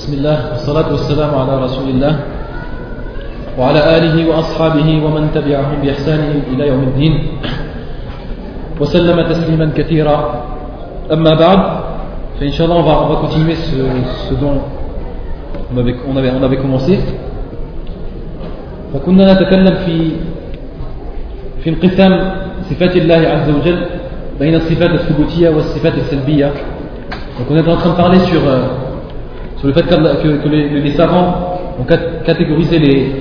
بسم الله والصلاة والسلام على رسول الله وعلى آله وأصحابه ومن تبعهم بإحسان إلى يوم الدين. وسلم تسليما كثيرا. أما بعد فإن شاء الله on va, on va continuer ce, ce dont on avait, on avait, on avait commencé. فكنا نتكلم في في انقسام صفات الله عز وجل بين الصفات الثبوتية والصفات السلبية. Donc on est en train de parler sur, euh, sur le fait que, les, les, savants ont catégorisé les,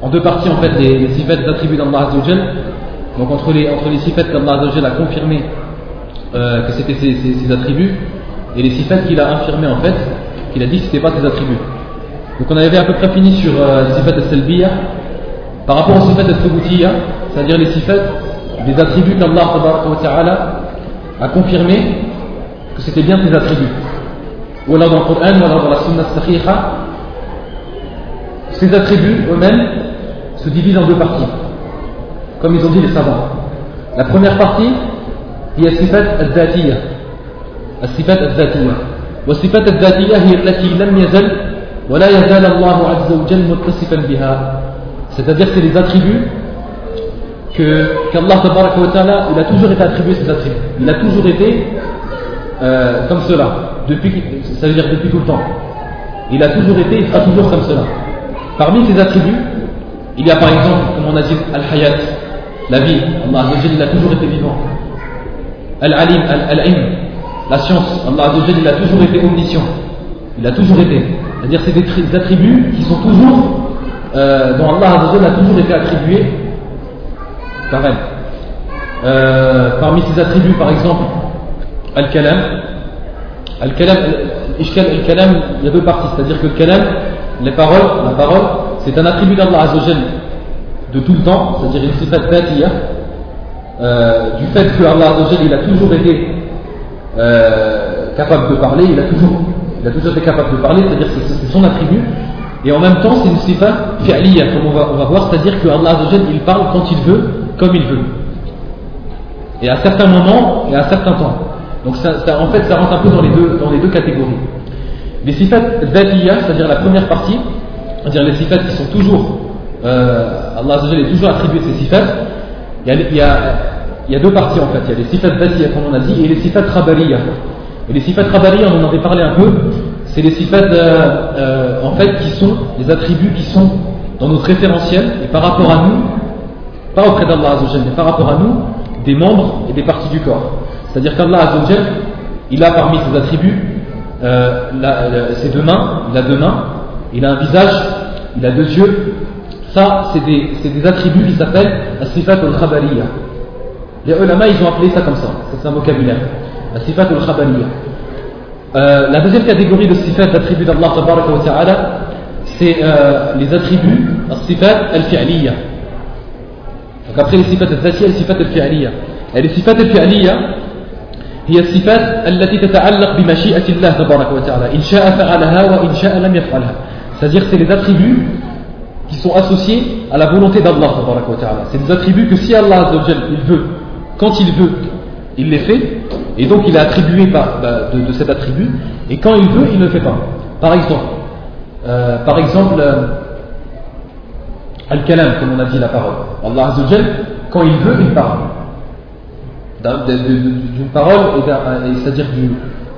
en deux parties en fait les, les sifat des attributs d'Allah Azzawajal. Donc entre les, entre les sifat qu'Allah Azzawajal a confirmé euh, que c'était ses, attributs et les sifat qu'il a infirmé en fait, qu'il a dit que c'était pas ses attributs. Donc on avait à peu près fini sur euh, sifat al-salbiya par rapport aux sifat al-thubutiyya, c'est-à-dire les sifat des attributs qu'Allah a confirmé que c'était bien ses attributs. Ou alors dans le Coran, ou alors dans la Sunna Sahiha, ces attributs eux-mêmes se divisent en deux parties, comme ils ont dit les savants. La première partie, هي الصفات الذاتية الصفات الذاتية والصفات الذاتية هي التي لم يزل ولا يزال الله عز وجل متصفا بها c'est-à-dire c'est les attributs que qu'Allah ta'ala il a toujours été attribué ces attributs il a toujours été euh, comme cela, depuis, ça veut dire depuis tout le temps. Il a toujours été, il sera toujours comme cela. Parmi ses attributs, il y a par exemple, comme on a dit, Al-Hayat, la vie. Allah il a toujours été vivant. Al-Alim, Al-Ilm, la science. Allah il a toujours été omniscient. Il a toujours été. C'est-à-dire, c'est des attributs qui sont toujours, euh, dont Allah a toujours été attribué. Euh, parmi ses attributs, par exemple, Al-Kalam. Al-Kalam, Al-Kalam, il y a deux parties, c'est-à-dire que le Kalam, les paroles, la parole, c'est un attribut d'Allah Azzawajal de tout le temps, c'est-à-dire une sifat batiyah, euh, du fait que Allah Azzawajal, il a toujours été euh, capable de parler, il a toujours, été capable de parler, c'est-à-dire que c'est son attribut, et en même temps, c'est une sifat fi'liya, comme on va, on va voir, c'est-à-dire que Allah Azzawajal, il parle quand il veut, comme il veut. Et à certains moments, et à certains temps. Donc ça, en fait, ça rentre un peu dans les deux, dans les deux catégories. Les sifat dhatiya, c'est-à-dire la première partie, c'est-à-dire les sifat qui sont toujours, euh, Allah est toujours attribué ces sifat, il y a deux parties en fait. Il y a les sifat dhatiya, comme on a dit, et les sifat rabariya. Et les sifat rabariya, on en avait parlé un peu, c'est les sifat euh, euh, en fait qui sont les attributs qui sont dans notre référentiel et par rapport à nous, pas auprès d'Allah mais par rapport à nous, des membres et des parties du corps. C'est-à-dire qu'Allah il a parmi ses attributs euh, ses deux mains, il a deux mains, il a un visage, il a deux yeux. Ça, c'est des, attributs qui s'appellent As-Sifat al-Khabariya. Les ulama, ils ont appelé ça comme ça, c'est un vocabulaire. As-Sifat al-Khabariya. Euh, la deuxième catégorie de sifat d'attributs d'Allah c'est euh, les attributs As-Sifat al-Fi'liya. Donc après les sifat al-Thatiya, les sifat al-Fi'liya. Et les sifat al-Fi'liya, هي الصفات التي تتعلق بمشيئة الله تبارك وتعالى إن شاء فعلها وإن شاء لم يفعلها c'est-à-dire c'est les attributs qui sont associés à la volonté d'Allah تبارك وتعالى c'est des attributs que si Allah il veut quand il veut il les fait et donc il est attribué par, bah, de, de, cet attribut et quand il veut il ne le fait pas par exemple euh, par exemple euh, Al-Kalam comme on a dit la parole Allah quand il veut il parle d'une parole, c'est-à-dire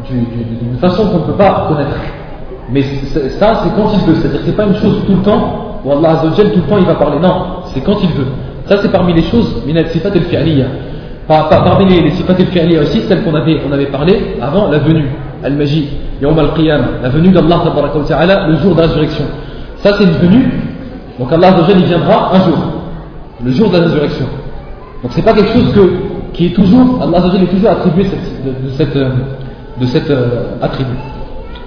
d'une façon qu'on ne peut pas connaître. Mais ça, c'est quand il veut. C'est-à-dire que ce n'est pas une chose tout le temps, où Allah Azzawajal, tout le temps, il va parler. Non, c'est quand il veut. Ça, c'est parmi les choses, sifat al-fi'liya. Parmi les, les sifat al-fi'liya aussi, celles qu'on avait, on avait parlé avant, la venue, al-maji, yawm al-qiyam, la venue d'Allah le jour de la résurrection. Ça, c'est une venue. Donc Allah Azzawajal, il viendra un jour, le jour de la résurrection. Donc c'est pas quelque chose que qui est toujours, Allah est toujours attribué de, cette, de cet euh, attribut.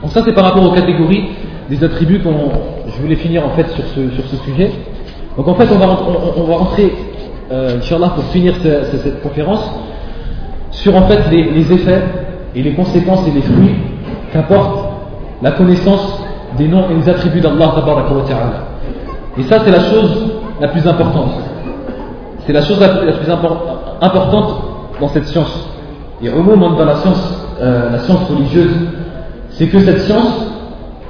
Donc ça c'est par rapport aux catégories des attributs qu'on, je voulais finir en fait sur ce, sur ce sujet. Donc en fait on va, on, va rentrer, euh, Inch'Allah pour finir cette, conférence, sur en fait les, effets et les conséquences et les fruits qu'apporte la connaissance des noms et des attributs d'Allah Et ça c'est la chose la plus importante. C'est la chose la plus importante importante dans cette science, et moment dans la science, euh, la science religieuse, c'est que cette science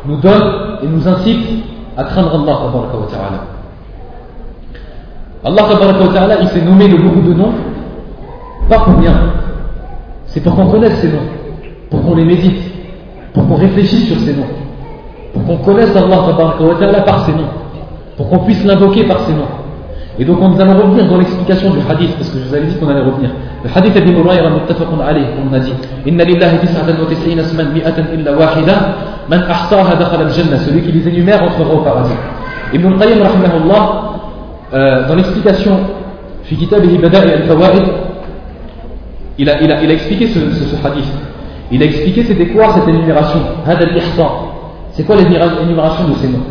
nous donne et nous incite à craindre Allah. Allah, il s'est nommé de beaucoup de noms, pas pour rien. C'est pour qu'on connaisse ces noms, pour qu'on les médite, pour qu'on réfléchisse sur ces noms, pour qu'on connaisse Allah par ces noms, pour qu'on puisse l'invoquer par ces noms. Et donc on allons revenir dans l'explication du hadith, parce que je vous avais dit qu'on allait revenir. Le hadith d'Ibn Hurayra muttafaqun alayh, on a dit Inna lillahi tis'atan wa tis'ina asman mi'atan illa wahida, man ahsaha dakhala al-jannah, celui qui les énumère entrera au paradis. Ibn al-Qayyim rahimahullah, euh, dans l'explication fi kitab al-Bada'i al-Fawaid, il a, il, a, il a expliqué ce, ce, ce hadith. Il a expliqué c'était quoi cette énumération, hada al-ihsa. C'est quoi l'énumération de ces noms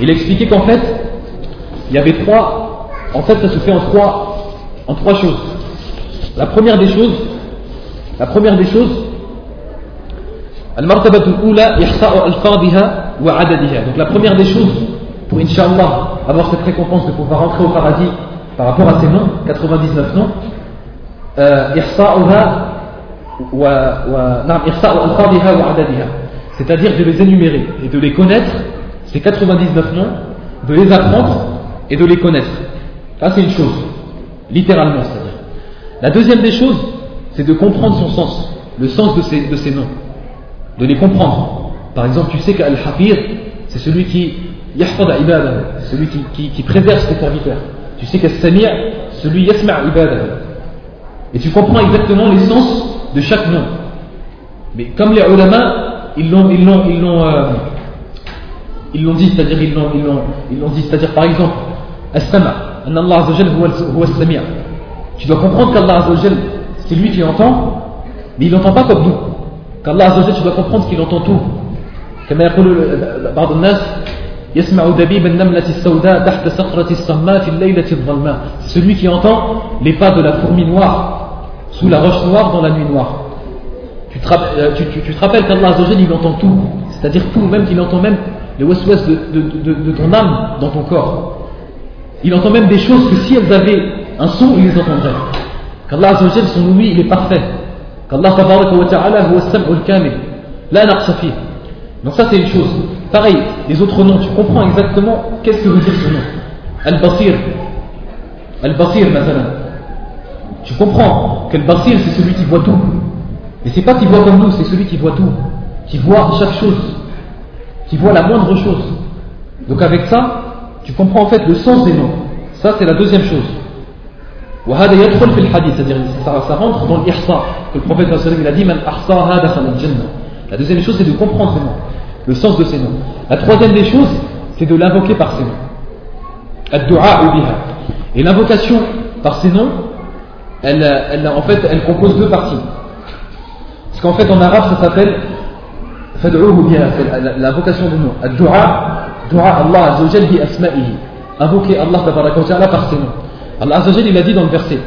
Il a expliqué qu'en fait, il y avait trois en fait, ça se fait en trois, en trois choses. La première des choses, la première des choses, donc la première des choses pour Inch'Allah avoir cette récompense de pouvoir rentrer au paradis par rapport à ces noms, 99 noms, c'est-à-dire de les énumérer et de les connaître, ces 99 noms, de les apprendre et de les connaître. Ça, c'est une chose, littéralement, c'est-à-dire. La deuxième des choses, c'est de comprendre son sens, le sens de ces, de ces noms, de les comprendre. Par exemple, tu sais qu'Al-Hafir, c'est celui qui yahfad ibad, celui qui, qui, qui, préserve ses serviteurs. Tu sais qu'Al-Sami' celui yasma' ibad. Et tu comprends exactement l'essence de chaque nom. Mais comme les ulama, ils l'ont, ils l'ont, ils l'ont, euh, ils l'ont dit, c'est-à-dire ils l'ont, ils l'ont, ils l'ont dit, c'est-à-dire par exemple, As-Sama', tu dois comprendre qu'Allah c'est lui qui entend, mais il n'entend pas comme nous. Qu'Allah tu dois comprendre qu'il entend tout. كما يقول بعض الناس يسمع دبيب النملة السوداء تحت صخرة الصماء في الليلة الظلماء celui qui entend les pas de la fourmi noire sous la roche noire dans la nuit noire tu te, euh, tu, tu, tu te rappelles qu'Allah il entend tout c'est-à-dire tout même qu'il entend même les waswas de, de, de, de ton âme dans ton corps il entend même des choses que si elles avaient un son, il les entendrait. Qu'Allah Azzawajal, son ouïe, il est parfait. Qu'Allah Tabaraka wa Ta'ala, huwa sam'ul kamil. La naqsafi. Donc ça, c'est une chose. Pareil, les autres noms, tu comprends exactement qu'est-ce que veut dire ce nom. Al-Basir. Al-Basir, maintenant. Tu comprends que le Basir, c'est celui qui voit tout. Mais c'est pas qui voit comme nous, c'est celui qui voit tout. Qui voit chaque chose. Qui voit la moindre chose. Donc avec ça, tu comprends en fait le sens des noms. Ça, c'est la deuxième chose. c'est-à-dire ça, rentre dans l'ihsa que le prophète il a dit la deuxième chose c'est de comprendre ces noms le sens de ces noms la troisième des choses c'est de l'invoquer par ces noms et l'invocation par ces noms elle, elle, en fait elle compose deux parties. Parce qu'en fait en arabe ça s'appelle l'invocation des noms dua Allah Azzawajal bi asma'ihi. Invoquer Allah ta'ala par ses noms. Allah Azzawajal il a dit dans le verset.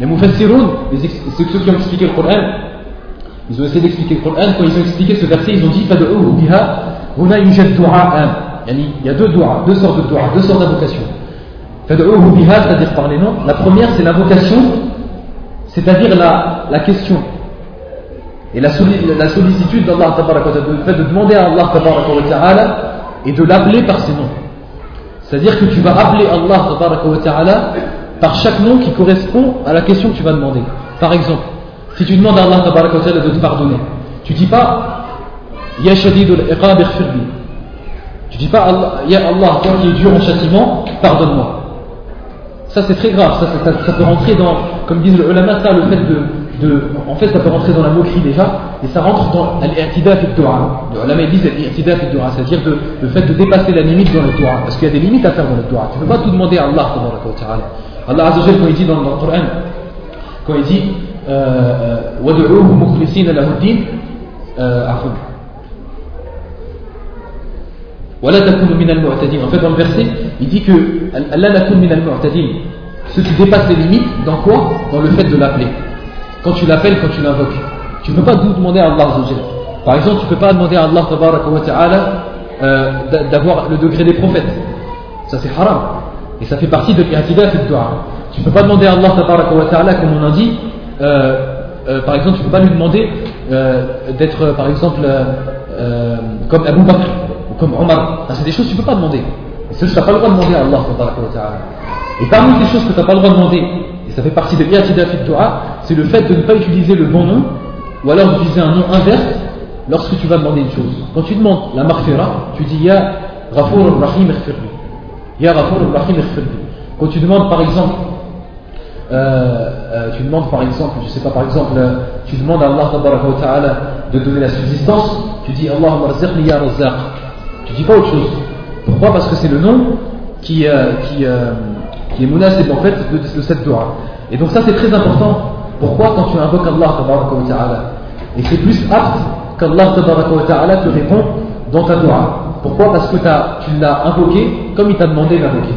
Les mufassiroun, ceux qui ont expliqué le Coran, ils ont essayé d'expliquer le Coran, quand ils ont expliqué ce verset, ils ont dit fad'uuhu biha. Huna yujad du'a'an. Il y a deux doigts, deux sortes de doigts, deux sortes d'invocations. C'est-à-dire par les noms. La première, c'est l'invocation, c'est-à-dire la, la question. Et la, sollicitude d'Allah, le fait de demander à Allah et de l'appeler par ses noms. C'est-à-dire que tu vas appeler Allah par chaque nom qui correspond à la question que tu vas demander. Par exemple, si tu demandes à Allah de te pardonner, tu dis pas Ya shadidul iqab Tu dis pas Ya Allah, toi qui es dur en châtiment, pardonne-moi. Ça c'est très grave, ça, peut rentrer dans, comme disent le ulama, le fait de, en fait, ça peut rentrer dans la moquerie déjà, et ça rentre dans l'irtida fi dua. La dit l'irtida fi dua, c'est-à-dire le fait de dépasser la limite dans le dua, parce qu'il y a des limites à faire dans le dua. Tu ne peux pas tout demander à Allah, Allah Azzawajal, quand il dit dans, le Coran, quand il dit وَدُعُوهُ مُخْلِصِينَ لَهُ الدِّينَ عفوا ولا تكونوا من المعتدين. En fait, dans le verset, il dit que Allah nakun min al-mu'tadin. Ceux qui dépassent les limites, dans quoi Dans le fait de l'appeler. quand tu l'appelles, quand tu l'invoques. Tu ne peux pas demander à Allah Par exemple, tu ne peux pas demander à Allah euh, d'avoir le degré des prophètes. Ça c'est haram. Et ça fait partie de l'irtida et dua. Tu ne peux pas demander à Allah comme on a dit, euh, euh, par exemple, tu ne peux pas lui demander d'être par exemple comme Abu Bakr ou comme Omar. C'est des choses que tu ne peux pas demander. C'est tu n'as pas le droit de demander à Allah. Et parmi les choses que tu n'as pas le droit de demander, et ça fait partie de l'Iyatida Dua, c'est le fait de ne pas utiliser le bon nom, ou alors d'utiliser un nom inverse lorsque tu vas demander une chose. Quand tu demandes la maghfira, tu dis Ya Ghafour Rahim Ya Ghafour Rahim Quand tu demandes par exemple, euh, euh, tu demandes par exemple, je sais pas, par exemple, euh, tu demandes à Allah de donner la subsistance, tu dis Allahumma razaqni ya razaq. Tu dis pas autre chose. Pourquoi? Parce que c'est le nom qui, est menacé en fait de, de cette dua. Et donc ça c'est très important. Pourquoi quand tu invoques Allah Et c'est plus apte qu'Allah te répond dans ta dua. Pourquoi Parce que tu l'as invoqué comme il t'a demandé d'invoquer.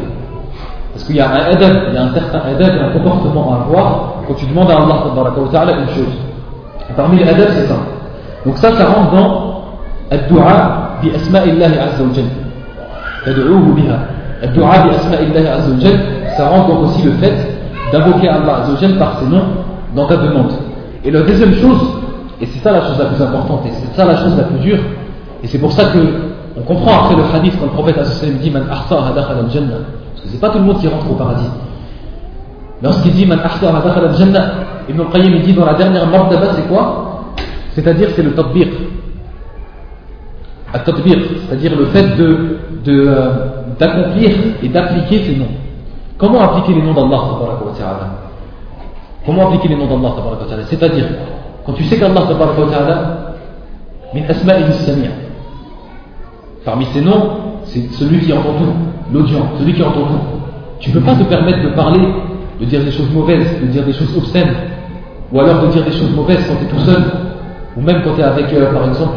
Parce qu'il y a un adab, il y a un certain adab, un comportement à avoir quand tu demandes à Allah une chose. parmi les adab, c'est ça. Donc ça, ça rentre dans الدعاء بأسماء الله عز وجل تدعوه بها الدعاء بأسماء الله عز وجل ça rentre donc aussi le fait d'invoquer Allah عز وجل par ses noms dans ta demande et la deuxième chose et c'est ça la chose la plus importante et c'est ça la chose la plus dure et c'est pour ça que on comprend après le hadith quand le prophète dit man ahsaha dakhala al-jannah. Parce que c'est pas tout le monde qui rentre au paradis. Lorsqu'il dit man ahsaha dakhala al-jannah Ibn al-Qayyim dit dans la dernière martaba c'est quoi? C'est-à-dire c'est le tatbiq. C'est-à-dire le fait de, euh, d'accomplir et d'appliquer ces noms. Comment appliquer les noms d'Allah Comment appliquer les noms d'Allah C'est-à-dire, quand tu sais qu'Allah min Parmi ces noms, c'est celui qui entend tout, l'audience, celui qui entend tout. Tu ne peux pas te permettre de parler, de dire des choses mauvaises, de dire des choses obscènes, ou alors de dire des choses mauvaises quand tu es tout seul, ou même quand tu es avec, euh, par exemple,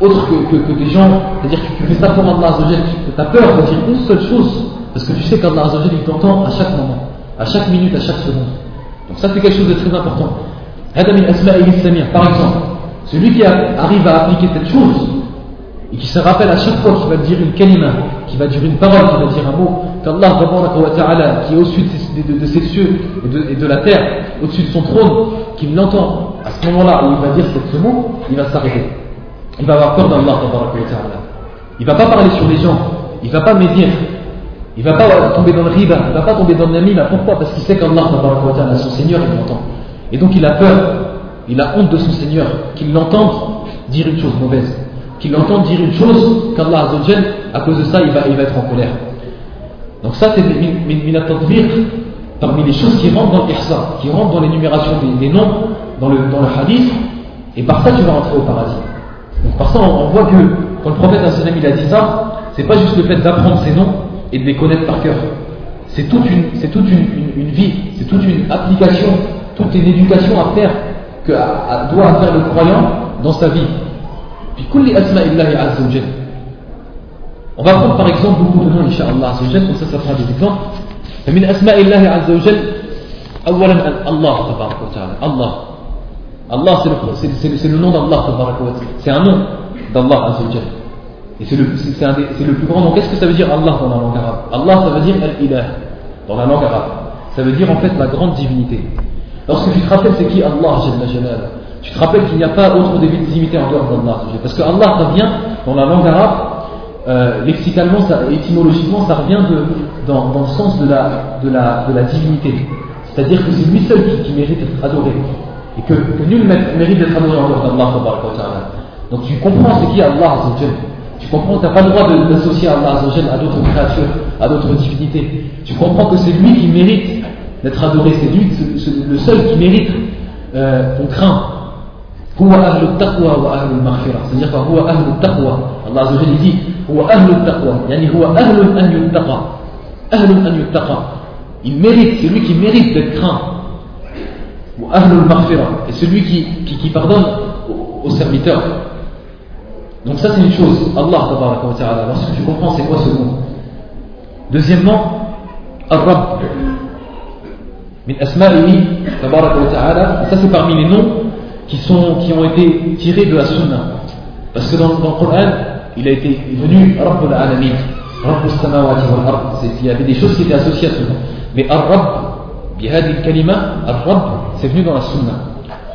autre que, des gens, c'est-à-dire que tu fais ça pour Allah que tu as peur de dire une seule chose, parce que tu sais qu'Allah il t'entend à chaque moment, à chaque minute, à chaque seconde. Donc ça c'est quelque chose de très important. Par exemple, celui qui arrive à appliquer cette chose, et qui se rappelle à chaque fois qu'il va dire une kalima, qui va dire une parole, qui va dire un mot, qu'Allah qui est au-dessus de, ses cieux et de, la terre, au-dessus de son trône, qu'il l'entend, à ce moment-là où il va dire ce mot, il va s'arrêter il va avoir peur d'Allah. Il ne va pas parler sur les gens, il ne va pas médire, il ne va pas tomber dans le riba, il ne va pas tomber dans le namima. Pourquoi? Parce qu'il sait qu'Allah, son Seigneur, il l'entend. Et donc il a peur, il a honte de son Seigneur, qu'il l'entende dire une chose mauvaise, qu'il l'entende dire une chose qu'Allah, à cause de ça, il va, il va être en colère. Donc ça, c'est parmi les choses qui rentrent dans l'ihsa, qui rentrent dans l'énumération des, noms, dans le, dans le hadith, et par ça, tu vas rentrer au paradis. Donc par ça, on, voit que quand le prophète il a dit ça, c'est pas juste le fait d'apprendre ses noms et de les connaître par cœur. C'est toute une, c'est toute une, vie, c'est toute une application, toute une éducation à faire que doit faire le croyant dans sa vie. Puis On va prendre par exemple beaucoup de noms, Inch'Allah, comme ça, ça fera des exemples. فمن أسماء الله عز وجل أولا الله تبارك وتعالى الله Allah, c'est le, nom d'Allah, c'est un nom d'Allah Et c'est le, le, plus grand nom. Qu'est-ce que ça veut dire Allah dans la langue arabe? Allah, ça veut dire Al-Ilah, dans la langue arabe. Ça veut dire en fait la grande divinité. Lorsque tu te rappelles c'est qui Allah, tu te rappelles qu'il n'y a pas autre divinité en dehors d'Allah. Parce que Allah revient dans la langue arabe, euh, lexicalement, ça, étymologiquement, ça revient dans, dans, le sens de la, de la, de la divinité. C'est-à-dire que c'est lui seul qui, mérite d'être adoré et que, que nul mérite d'être adoré en dehors d'Allah. Donc tu comprends ce qui Allah Tu comprends, tu n'as pas le droit d'associer Allah à d'autres créatures, à d'autres divinités. Tu comprends que c'est lui qui mérite d'être adoré, c'est lui le seul qui mérite euh, qu'on craint. هو أهل التقوى وأهل المغفرة c'est-à-dire هو أهل التقوى Allah Azza wa dit هو أهل التقوى يعني هو أهل أن يتقى أهل أن يتقى il mérite c'est lui qui mérite d'être craint et celui qui, qui, qui pardonne aux, serviteurs. donc ça c'est une chose, Allah wa ta'ala, lorsque tu comprends c'est quoi ce mot. Deuxièmement, Ar-Rabb, min asma'ihi tabaraka wa ta'ala, ça c'est parmi les noms qui, sont, qui ont été tirés de la sunna. Parce que dans, le Coran, il a été venu Rabbul Alamin, Rabbul Samawati wal Ard, il y avait des choses qui étaient associées à ce nom. Mais Ar-Rabb, bihadi kalima, Ar-Rabb, c'est venu dans la sunna.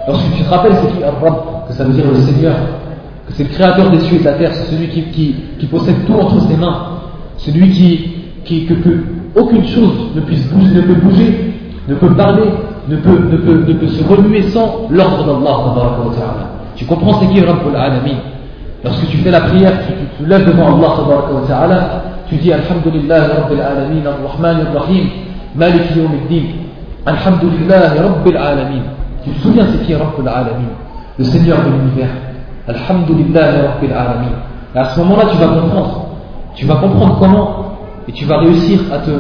Lorsque tu te rappelles c'est qui Ar-Rabb, que ça veut dire le Seigneur, c'est le créateur des cieux et de la terre, c'est celui qui, qui, possède tout entre ses mains, celui qui, qui que, que, aucune chose ne puisse bouger, ne peut bouger, ne peut parler, ne peut, ne peut, ne peut se remuer sans l'ordre d'Allah. Tu comprends ce qui est Rabbul Alamin? Lorsque tu fais la prière, tu, tu, lèves devant Allah, tu dis Alhamdulillah Rabbil Alamin, Ar-Rahman Ar-Rahim, Malik Yawmiddin, Alhamdulillah Rabbil Alamin. Tu te souviens c'est qui est Rabbul Alamin, le Seigneur de l'univers? Alhamdulillah Rabbil Alamin. Et à ce moment-là, tu vas comprendre. Tu vas comprendre comment et tu vas réussir à, te,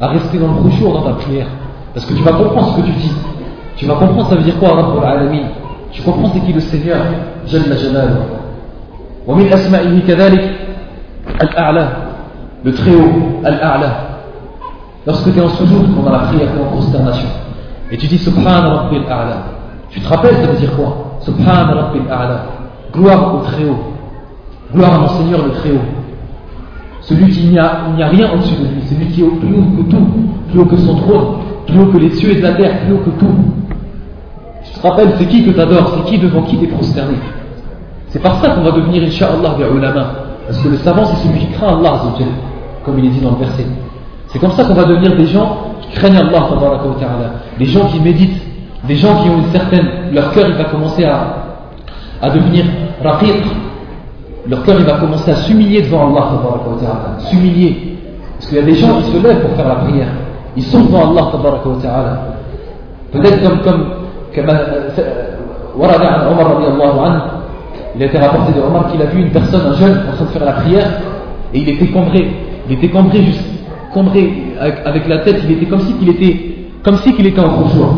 à rester dans le rouchour dans ta prière. Parce que tu vas comprendre ce que tu dis. Tu vas comprendre ça veut dire quoi Rabbul Alamin. Tu comprends c'est qui le Seigneur Jalla Jalaluhu. ومن أسمائه كذلك الأعلى le très haut, Al-A'la. Lorsque tu es en sujoud pendant la prière, tu es en consternation, et tu dis Subhan Rabbil A'la, tu te rappelles, ça veut dire quoi Subhan Rabbil A'la, gloire au très haut, gloire à mon Seigneur le très haut. Celui qui n'y a, rien au-dessus de lui, celui qui est plus haut que tout, plus haut que son trône, plus haut que les cieux et la terre, plus haut que tout. Tu te rappelles, c'est qui que tu adores, c'est qui devant qui tu es prosterné? C'est par ça qu'on va devenir, Inch'Allah, des ulama. Parce que le savant, c'est celui qui craint Allah, comme il est dit dans le verset. C'est comme ça qu'on va devenir des gens qui craignent Allah, des gens qui méditent, des gens qui ont une certaine. Leur cœur, il va commencer à, à devenir raqiq. Leur cœur, va commencer à s'humilier devant Allah, s'humilier. Parce qu'il y a des gens qui se lèvent pour faire la prière. Ils sont devant Allah, Peut-être comme, comme, comme euh, euh, il a été rapporté de Omar qu'il a vu une personne, un jeune, en train de faire la prière, et il était cambré. Il était cambré, cambré avec, la tête, il était comme si qu'il était, comme si qu'il était en jour.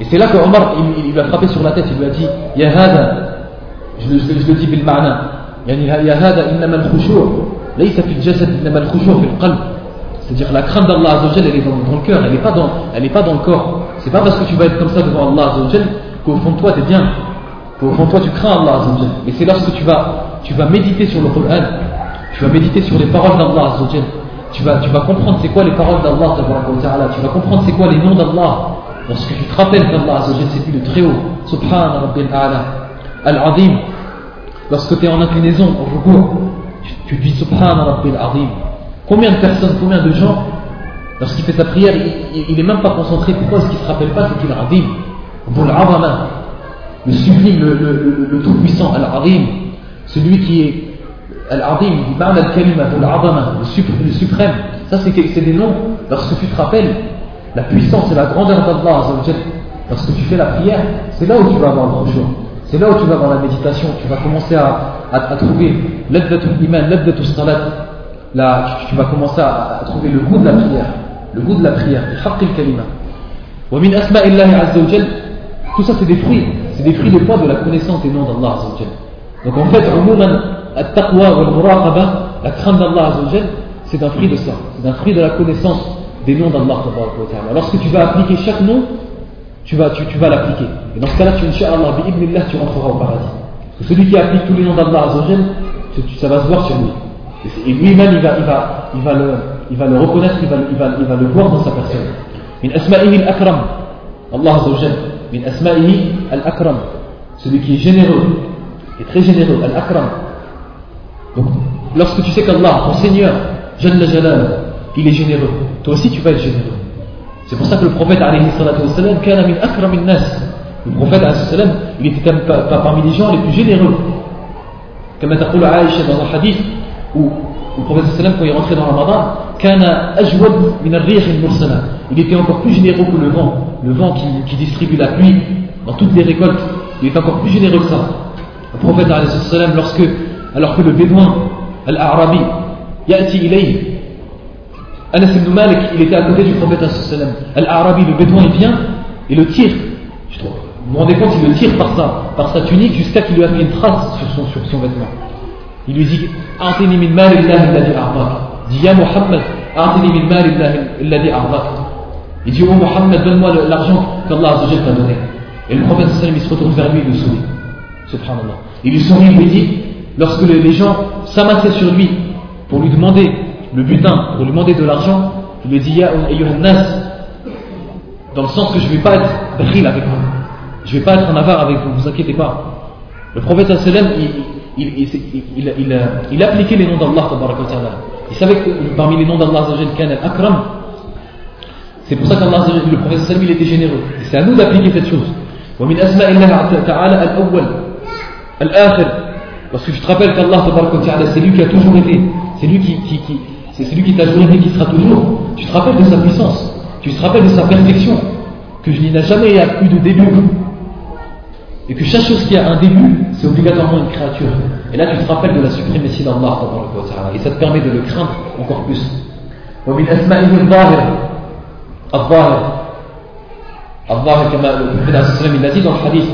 Et c'est là que Omar, il, lui a frappé sur la tête, il lui a dit, Ya hada, je, je, je le dis bil ma'na, Ya hada innama al-khushu' laysa fi al-jasad innama al-khushu' fi al-qalb. C'est-à-dire la crainte d'Allah elle est dans, dans le cœur, elle n'est pas, dans, pas dans le corps. C'est pas parce que tu vas être comme ça devant Allah qu'au fond de toi, tu es bien. Au fond de toi, tu crains Allah Et c'est lorsque tu vas, tu vas méditer sur le Coran, tu vas méditer sur les paroles d'Allah tu vas, tu vas comprendre c'est quoi les paroles d'Allah, tu vas comprendre c'est quoi les noms d'Allah. Lorsque tu te rappelles d'Allah, c'est plus le très haut. Subhan Rabbil A'la. Al-Azim. Lorsque tu es en inclinaison, en recours, tu, dis Subhan Rabbil Azim. Combien de personnes, combien de gens, lorsqu'il fait sa prière, il n'est même pas concentré. Pourquoi est-ce qu'il ne se rappelle pas c'est qu'il Azim le sublime, le, le, le tout-puissant, Al-Azim, celui qui est Al-Azim, al-Kalima, le suprême. Ça, c'est des noms. Lorsque tu te rappelles, la puissance et la grandeur d'Allah lorsque tu fais la prière, c'est là où tu vas avoir le retour. C'est là où tu vas avoir la méditation, tu vas commencer à, à, à trouver iman, salat. Là, tu vas commencer à, trouver le goût de la prière, le goût de la prière, Tout ça, c'est des fruits, c'est des fruits des poids de la connaissance des noms d'Allah Donc en fait, la crainte d'Allah c'est un fruit de ça, c'est un fruit de la connaissance des noms d'Allah. Lorsque tu vas appliquer chaque nom, tu vas, tu, tu vas l'appliquer. Et dans ce cas-là, tu, Inch'Allah, tu rentreras au paradis. Parce que celui qui applique tous les noms d'Allah ça va se voir sur lui. Et lui-même, il va, il, va, il, va le, il va le reconnaître, il va, il va, il va le voir dans sa personne. Min asma'ihi al-akram, Allah min asma'ihi al-akram, celui qui est généreux, qui est très généreux, al-akram. Donc, lorsque tu sais qu'Allah, ton Seigneur, Jalla Jalal, il est généreux, toi aussi tu vas être généreux. C'est pour ça que le prophète, alayhi salatu wassalam, kana min akram nas. Le prophète, alayhi salam, il était pas, pas parmi les gens les plus généreux. Comme تقول عائشة dans un hadith où le prophète sallam quand il rentrait dans Ramadan kana ajwad min ar-rih al-mursala il était encore plus généreux que le vent le vent qui, qui, distribue la pluie dans toutes les récoltes, il est encore plus généreux que ça. Le prophète, lorsque, alors que le bédouin, Al-Arabi, Ya'ti ilayhi, Anas ibn Malik, il était à côté du prophète, Al-Arabi, le bédouin, il vient et le tire. Vous vous rendez compte, il le tire par sa, par sa tunique jusqu'à qu'il lui a mis une trace sur son, sur son vêtement. Il lui dit A'tini min mal alladhi a'tak. Dit Ya Muhammad, min mal. Il dit, oh Mohammed, donne-moi l'argent qu'Allah t'a donné. Et le prophète il se retourne vers lui et lui sourit. Subhanallah. Il lui sourit, il lui dit, lorsque les gens s'amassaient sur lui pour lui demander le butin, pour lui demander de l'argent, il lui dit, Ya nas, dans le sens que je ne vais pas être bril avec vous. je ne vais pas être en avare avec vous, vous inquiétez pas. Le prophète sallam, il, il, il, il, appliquait les noms d'Allah. Il savait que parmi les noms d'Allah, Akram, c'est pour ça qu'Allah, le prophète sallam, il était généreux. C'est à nous d'appliquer cette chose. ومن أسماء الله تعالى الأول الآخر parce que je te rappelle qu'Allah c'est lui qui a toujours été c'est lui qui, qui, qui c'est celui qui t'a toujours été qui sera toujours tu te rappelles de sa puissance tu te rappelles de sa perfection que je n'y n'a jamais eu de début et que chaque chose qui a un début, c'est obligatoirement une créature. Et là, tu te rappelles de la suprématie d'Allah, et ça te permet de le craindre encore plus. ومن أسمائه الظاهر الظاهر الظاهر كما النبي عليه الصلاة والسلام dit dans le hadith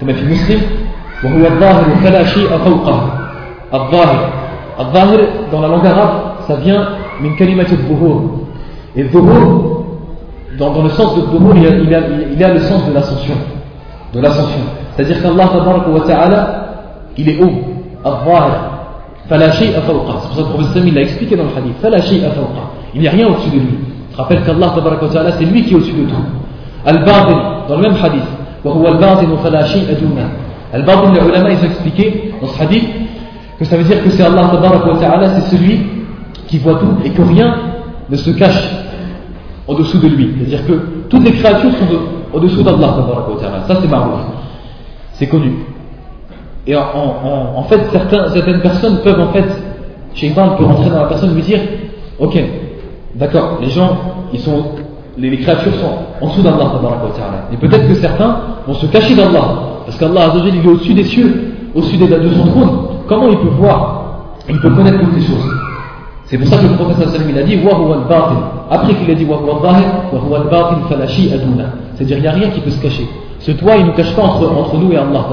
كما في مسلم وهو الظاهر فلا شيء فوقه الظاهر الظاهر dans la langue arabe ça vient min kalimat al Et dhuhur, dans, le sens de dhuhur, il, il, il, a, le sens de l'ascension. De l'ascension. C'est-à-dire qu'Allah wa ta'ala, il est haut, al-dhahir. Fala. C'est pour ça que le prophète l'a expliqué dans le hadith. Fala shay'a. Il n'y a rien au-dessus de lui. Rappelle qu'Allah wa ta'ala, c'est lui qui est au-dessus de tout. Al-Ba'din, dans le même hadith. Wa huwa al-Ba'din fala shay'a dunah. Al-Ba'din, les ulama, ils ont expliqué dans ce hadith que ça veut dire que c'est Allah wa ta'ala, c'est celui qui voit tout et que rien ne se cache au-dessous de lui c'est à dire que toutes les créatures sont au-dessous d'Allah wa ta'ala ça c'est marrant c'est connu. Et en, fait, certaines personnes peuvent en fait, Shaitan peut rentrer dans la personne et lui dire Ok, d'accord, les gens, ils sont, les, créatures sont en dessous d'Allah. Et peut-être que certains vont se cacher d'Allah. Parce qu'Allah il est au-dessus des cieux, au-dessus de son trône. Comment il peut voir? Il peut connaître toutes les choses. C'est pour ça que le prophète il a dit Après qu'il a dit C'est-à-dire, il n'y a rien qui peut se cacher. Ce toit, il ne nous cache pas entre, entre nous et Allah.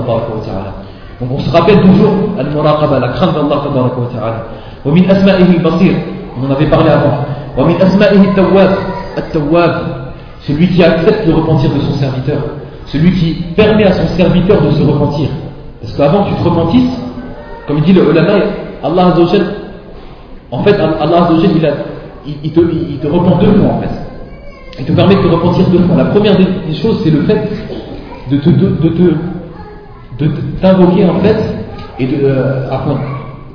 Donc on se rappelle toujours al-muraqaba, la crainte d'Allah. ومن أسمائه البصير on en avait parlé avant ومن أسمائه التواب التواب celui qui accepte le repentir de son serviteur celui qui permet à son serviteur de se repentir parce qu'avant tu te repentisses comme dit le ulama Allah Azzawajal en fait Allah il, il, il, te, il te repent deux fois en fait il te permet de te repentir deux fois la première des choses c'est le fait de te, t'invoquer en fait et de euh,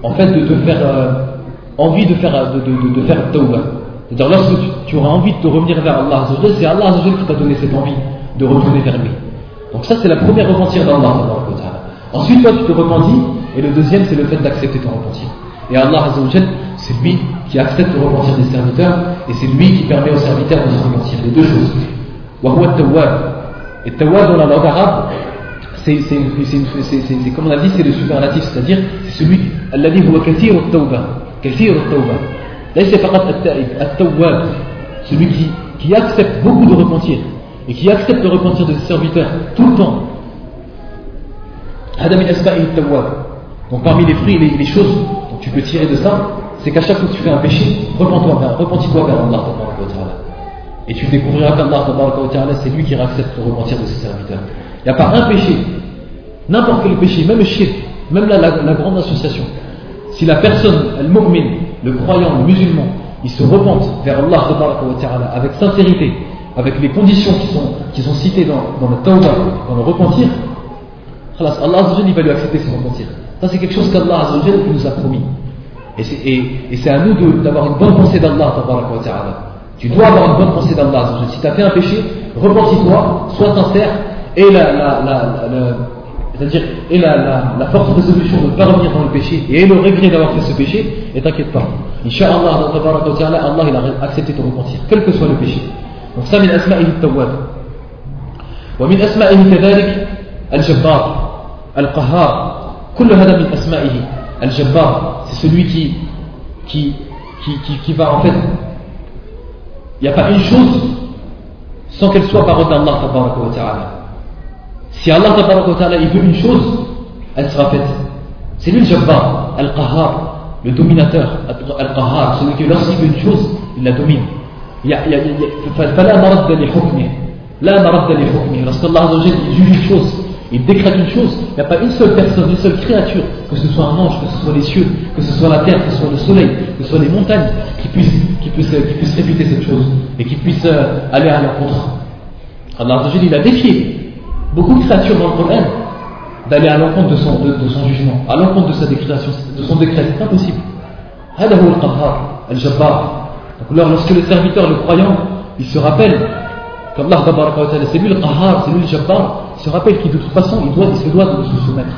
en fait de te faire euh, envie de faire de, faire. C'est-à-dire lorsque tu, auras envie de te revenir vers Allah, c'est Allah qui t'a donné cette envie de retourner vers lui. Donc ça c'est la première repentir d'Allah. Ensuite toi tu te repentis et le deuxième c'est le fait d'accepter ton repentir. Et Allah c'est lui qui accepte le repentir des serviteurs et c'est lui qui permet aux serviteurs de se repentir. Les deux choses. Et tawab dans la langue arabe, c'est comme on a dit, c'est le superlatif, c'est-à-dire c'est celui, الذي هو كثير التوبة كثير التوبة ليس فقط التواب celui qui, qui accepte beaucoup de repentir et qui accepte le repentir de ses serviteurs tout le temps هذا من أسماء التواب donc parmi les fruits et les, les choses dont tu peux tirer de ça c'est qu'à chaque fois que tu fais un péché repens-toi vers, repentis-toi vers Allah et tu découvriras qu'Allah c'est lui qui accepte le repentir de ses serviteurs. Il n'y a pas un péché, n'importe quel péché, même le shirk, même la, grande association. Si la personne, le mu'min, le croyant, le musulman, il se repente vers Allah avec sincérité, avec les conditions qui sont, citées dans, dans le tawbah, dans le repentir, Allah il va lui accepter son repentir. Ça c'est quelque chose qu'Allah nous a promis. Et c'est à nous d'avoir une bonne pensée d'Allah. Tu dois avoir une bonne pensée d'Allah. Si tu as fait un péché, repentis-toi, sois sincère, et la, la, la, c'est-à-dire, et la, la, forte résolution de ne pas revenir dans le péché, et le regret d'avoir fait ce péché, et t'inquiète pas. Inch'Allah, Allah il a accepté ton repentir, quel que soit le péché. Donc ça, من أسمائه التواب. ومن أسمائه كذلك الجبار القهار كل هذا من أسمائه الجبار c'est celui qui qui, qui, qui, qui va en fait il n'y a pas une chose sans qu'elle soit parole d'Allah. Si Allah il veut une chose, elle sera faite. C'est lui le Jabbar, Al-Qahar, le dominateur, Al-Qahar, celui qui lorsqu'il veut une chose, il la domine. فلا مرد لحكمه لا مرد لحكمه lorsqu'Allah juge une chose il décrète une chose, il n'y a pas une seule personne, une seule créature, que ce soit un ange, que ce soit les cieux, que ce soit la terre, que ce soit le soleil, que ce soit les montagnes, qui puissent, qui cette chose et qui puissent euh, aller à l'encontre. Allah il a décrit beaucoup de créatures dans le Coran d'aller à l'encontre de son, jugement, à l'encontre de sa déclaration, de son décret. C'est impossible. Donc lorsque le serviteur, le croyant, il se rappelle qu'Allah c'est lui le qahar, c'est lui le jabbar, il se rappelle qu'il de toute façon il, doit, il se doit de se soumettre.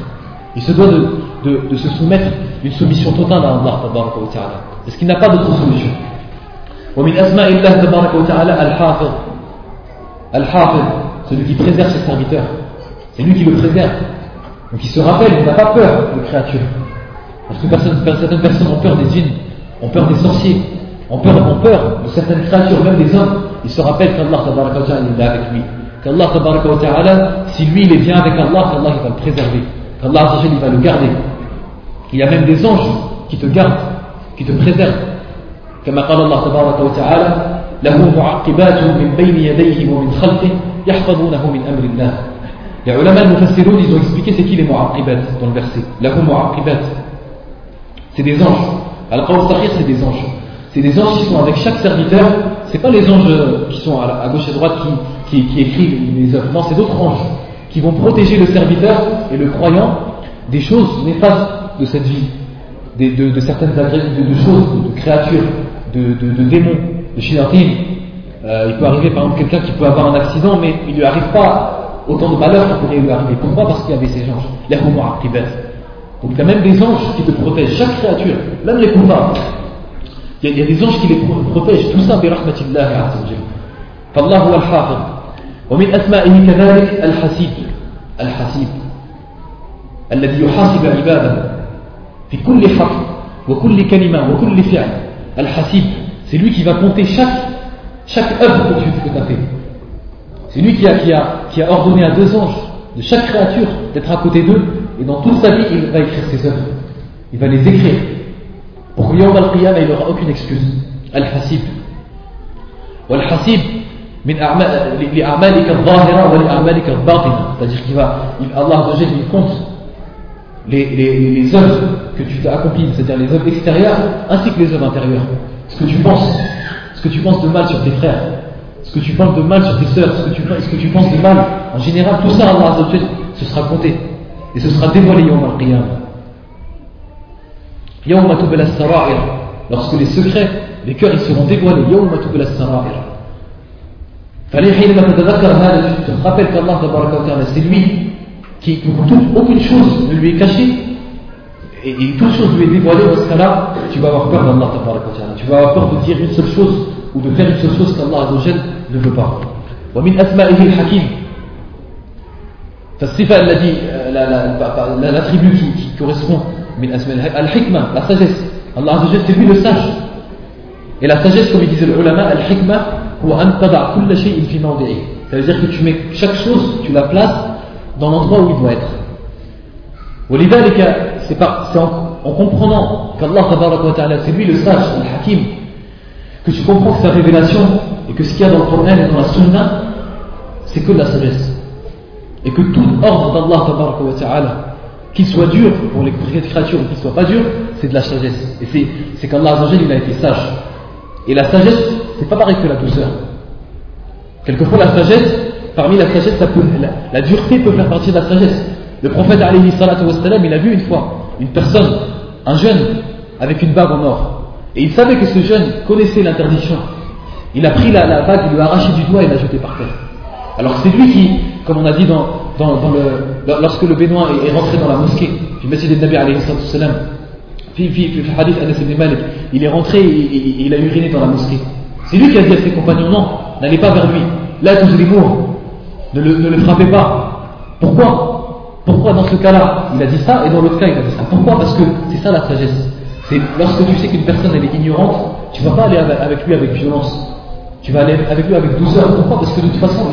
Il se doit de, de, de se soumettre une soumission totale à Allah parce qu'il n'a pas d'autre solution. ومن أسماء الله تبارك وتعالى الحافظ الحافظ celui qui préserve ses serviteurs c'est lui qui le préserve donc il se rappelle, il n'a pas peur des créatures parce que certaines personnes ont peur des djinns ont peur des sorciers ont peur, ont peur de certaines créatures, même des hommes il se rappelle qu'Allah est avec lui qu'Allah si lui il est bien avec Allah Allah il va le préserver qu'Allah il va le garder il y a même des anges qui te gardent qui te préservent كما قال الله تبارك وتعالى له معقبات من بين يديه ومن خلفه يحفظونه من أمر الله Les ulama mufassirun, ils ont expliqué c'est qui les mu'aqibat dans le verset. Lahu mu'aqibat. C'est des anges. Al-Qawl c'est des anges. C'est des anges qui sont avec chaque serviteur. C'est pas les anges qui sont à, gauche et à droite qui, qui, écrivent les œuvres. Non, c'est d'autres anges qui vont protéger le serviteur et le croyant des choses néfastes de cette vie, de, certaines de, de choses, de créatures de, démons, de shayatin. Euh, il peut arriver par exemple quelqu'un qui peut avoir un accident, mais il ne lui arrive pas autant de malheurs qui pourrait lui arriver. Pourquoi? Parce qu'il y avait ces anges. Donc il y a même des anges qui te protègent, chaque créature, même les coupables. Il y, a, il y a des anges qui les protègent, tout ça برحمة الله عز وجل. فالله هو الحافظ. ومن أسمائه كذلك الحسيب الحسيب الذي يحاسب عباده في كل حرف وكل كلمة وكل فعل Al-Hasib, c'est lui qui va compter chaque, chaque œuvre que tu as fait. C'est lui qui a, qui, a, qui a ordonné à deux anges de chaque créature d'être à côté d'eux, et dans toute sa vie, il va écrire ses œuvres. Il va les écrire. Pour Yawm al-Qiyamah, il n'aura aucune excuse. Al-Hasib. Wal-Hasib, c'est-à-dire qu'il va, Allah il compte les, les, les œuvres que tu as accomplies, c'est-à-dire les œuvres extérieures, ainsi que les œuvres intérieures. Ce que tu penses, ce que tu penses de mal sur tes frères, ce que tu penses de mal sur tes sœurs, ce que tu, penses de mal, en général, tout ça, Allah ce sera compté. Et ce sera dévoilé Yawm al-Qiyamah. Yawm sara'ir Lorsque les secrets, les cœurs, ils seront dévoilés. Yawm sara'ir Fallait tu te rappelles qu'Allah, c'est lui qui, aucune chose ne lui est cachée et, et toute chose lui est dévoilée, dans ce cas-là, tu vas avoir peur d'Allah. Tu vas avoir peur de dire une seule chose ou de faire une seule chose qu'Allah ne veut pas. ومن أسمائه الحكيم فالصفة التي l'attribut qui, qui correspond Al-Hikmah, la sagesse. Allah c'est lui le sage. Et la sagesse, comme il disait le ulama, Al-Hikmah, ça veut dire que tu mets chaque chose, tu la places dans l'endroit où il doit être. C'est en, en comprenant qu'Allah c'est lui le sage, le hakim, que tu comprends que sa révélation et que ce qu'il y a dans le Coran et dans la Sunna, c'est que de la sagesse. Et que tout ordre d'Allah qu'il soit dur pour les créatures ou qu'il soit pas dur, c'est de la sagesse. Et c'est qu'Allah il a été sage. Et la sagesse, c'est pas pareil que la douceur. Quelquefois, la sagesse, parmi la sagesse, la, dureté peut faire partie de la sagesse. Le prophète, alayhi il a vu une fois une personne, un jeune, avec une bague en or. Et il savait que ce jeune connaissait l'interdiction. Il a pris la, bague, il lui a arraché du doigt et l'a jeté par terre. Alors c'est lui qui, comme on a dit dans, lorsque le Bénois est, rentré dans la mosquée, puis Messie Nabi alayhi il est rentré et, il a uriné dans la mosquée. C'est lui qui a dit à ses compagnons, non, n'allez pas vers lui. Là, tous les mots, ne le, ne le frappez pas. Pourquoi? Pourquoi dans ce cas-là, il a dit ça et dans l'autre cas, il a dit ça? Pourquoi? Parce que c'est ça la sagesse. C'est lorsque tu sais qu'une personne elle est ignorante, tu ne vas pas aller avec lui avec violence. Tu vas aller avec lui avec douceur. Pourquoi? Parce que de toute façon,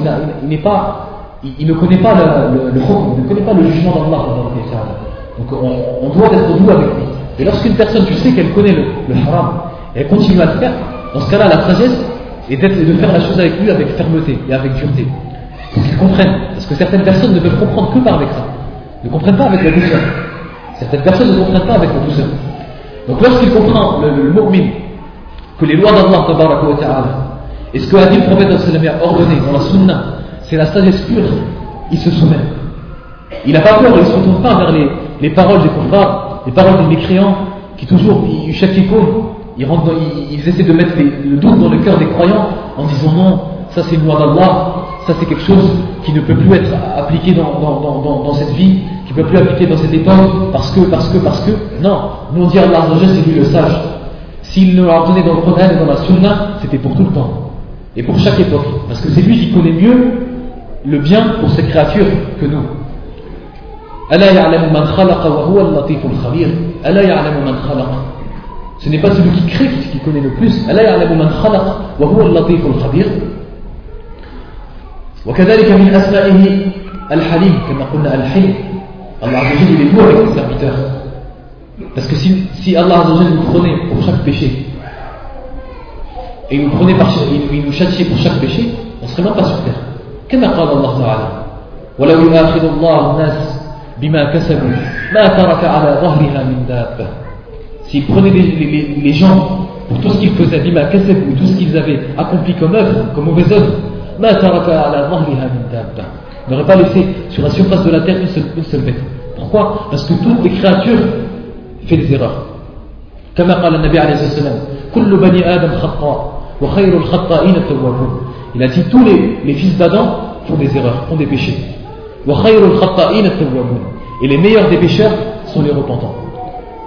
il, n'est pas, il, ne connaît pas le, le, il ne connaît pas le jugement d'Allah. Donc on, doit être doux avec lui. Et lorsqu'une personne, tu sais qu'elle connaît le, le haram, et elle continue à le faire, dans ce cas-là, la sagesse est de faire la chose avec lui avec fermeté et avec dureté pour qu'ils comprennent. Parce que certaines personnes ne peuvent comprendre que par avec ça. Ne comprennent pas avec la douceur. Certaines personnes ne comprennent pas avec la douceur. Donc lorsqu'il comprend le, le, que les lois d'Allah et ce que a dit le prophète a ordonné dans la sunna, c'est la sagesse pure, il se soumet. Il n'a pas peur, il ne se retourne pas vers les, les paroles des kuffars, les paroles des mécréants, qui toujours, ils ils, ils, essaient de mettre le doute dans le cœur des croyants en disant non, ça c'est une loi d'Allah, ça c'est quelque chose qui ne peut plus être appliqué dans, cette vie, qui ne peut plus appliquer dans cette époque, parce que, parce que, parce que. Non, nous on dit Allah c'est lui le sage. S'il nous l'a donné dans le Coran et dans la Sunna, c'était pour tout le temps. Et pour chaque époque. Parce que c'est lui qui connaît mieux le bien pour ses créatures que nous. Ce n'est pas celui qui crée qui connaît le plus. وكذلك من أسمائه الحليم كما قلنا الحلم Allah Azza il est beau avec ses serviteurs parce que si, si Allah Azza nous prenait pour chaque péché et il nous prenait par il nous châtiait pour chaque péché on ne serait même pas sur terre كما قال الله تعالى ولو يؤاخذ الله الناس بما كسبوا ما ترك على ظهرها من دابة s'il prenait les, les, les gens pour tout ce qu'ils faisaient bima كسبوا tout ce qu'ils avaient accompli comme œuvre comme mauvaise œuvre ما ترك على ظهرها من دابة n'aurait pas laissé sur la surface de la terre une seule, une seule bête pourquoi parce que toutes les créatures font des erreurs كما قال النبي عليه الصلاة والسلام كل بني آدم خطاء وخير الخطائين التوابون il a dit tous les, fils d'Adam font des erreurs font des péchés et les meilleurs des pécheurs sont les repentants.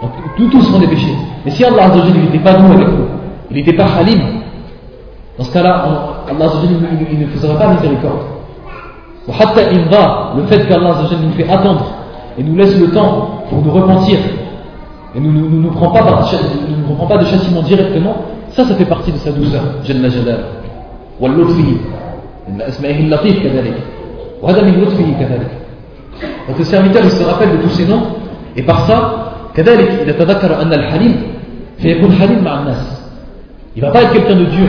Donc tous, font des péchés. Mais si Allah n'était pas doux avec nous, il n'était pas halim, dans ce cas-là, Allah il ne faisait pas miséricorde. Le fait qu'Allah nous fait attendre et nous laisse le temps pour nous repentir et ne nous, nous, prend pas nous prend pas de châtiment directement, ça, ça fait partie de sa douceur. Jalla Jalal. واللطف من أسمائه اللطيف كذلك وهذا من لطفه كذلك Donc le serviteur, il se rappelle de tous ces noms, et par ça, كذلك إذا تذكر أن الحليم فيكون حليم مع الناس. Il va pas être quelqu'un de dur,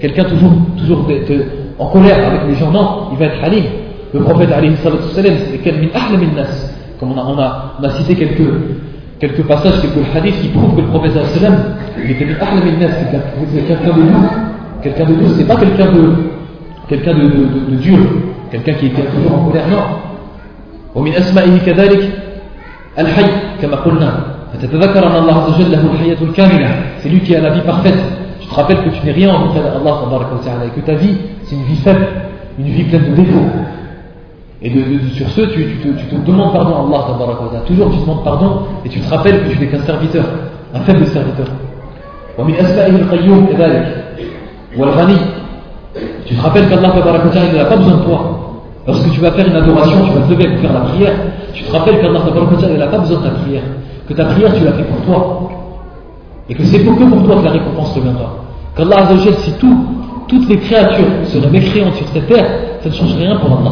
quelqu'un toujours, toujours de, de, en colère avec les gens, non, il va être halim. Le prophète alayhi salatu salam, c'est min ahlam nas. Comme on a, on a, on a cité quelques, quelques passages, quelques hadiths qui prouvent que le prophète sallam, il était min ahlam nas, c'est quelqu'un de doux. Quelqu'un de doux, c'est pas quelqu'un de, quelqu'un de, de, de, de dur, quelqu'un qui était toujours en colère, non. ومن أسمائه كذلك الحي كما قلنا فتتذكر أن الله عز وجل له الحياة الكاملة c'est lui qui a la vie parfaite tu te rappelles que tu n'es rien en auprès d'Allah et que ta vie c'est une vie faible une vie pleine de défauts et de, de, sur ce tu, tu, te, tu, te, demandes pardon à Allah toujours tu te demandes pardon et tu te rappelles que tu n'es qu'un serviteur un faible serviteur ومن أسمائه القيوم كذلك ou al-Ghani. Tu te rappelles qu'Allah il n'a pas besoin de toi. Lorsque tu vas faire une adoration, tu vas te lever pour faire la prière, tu te rappelles qu'Allah il n'a pas besoin de ta prière. Que ta prière, tu l'as fait pour toi. Et que c'est pour que pour toi que la récompense reviendra. Qu'Allah Azzawajal, si toutes les créatures seraient mécréantes sur cette terre, ça ne change rien pour Allah.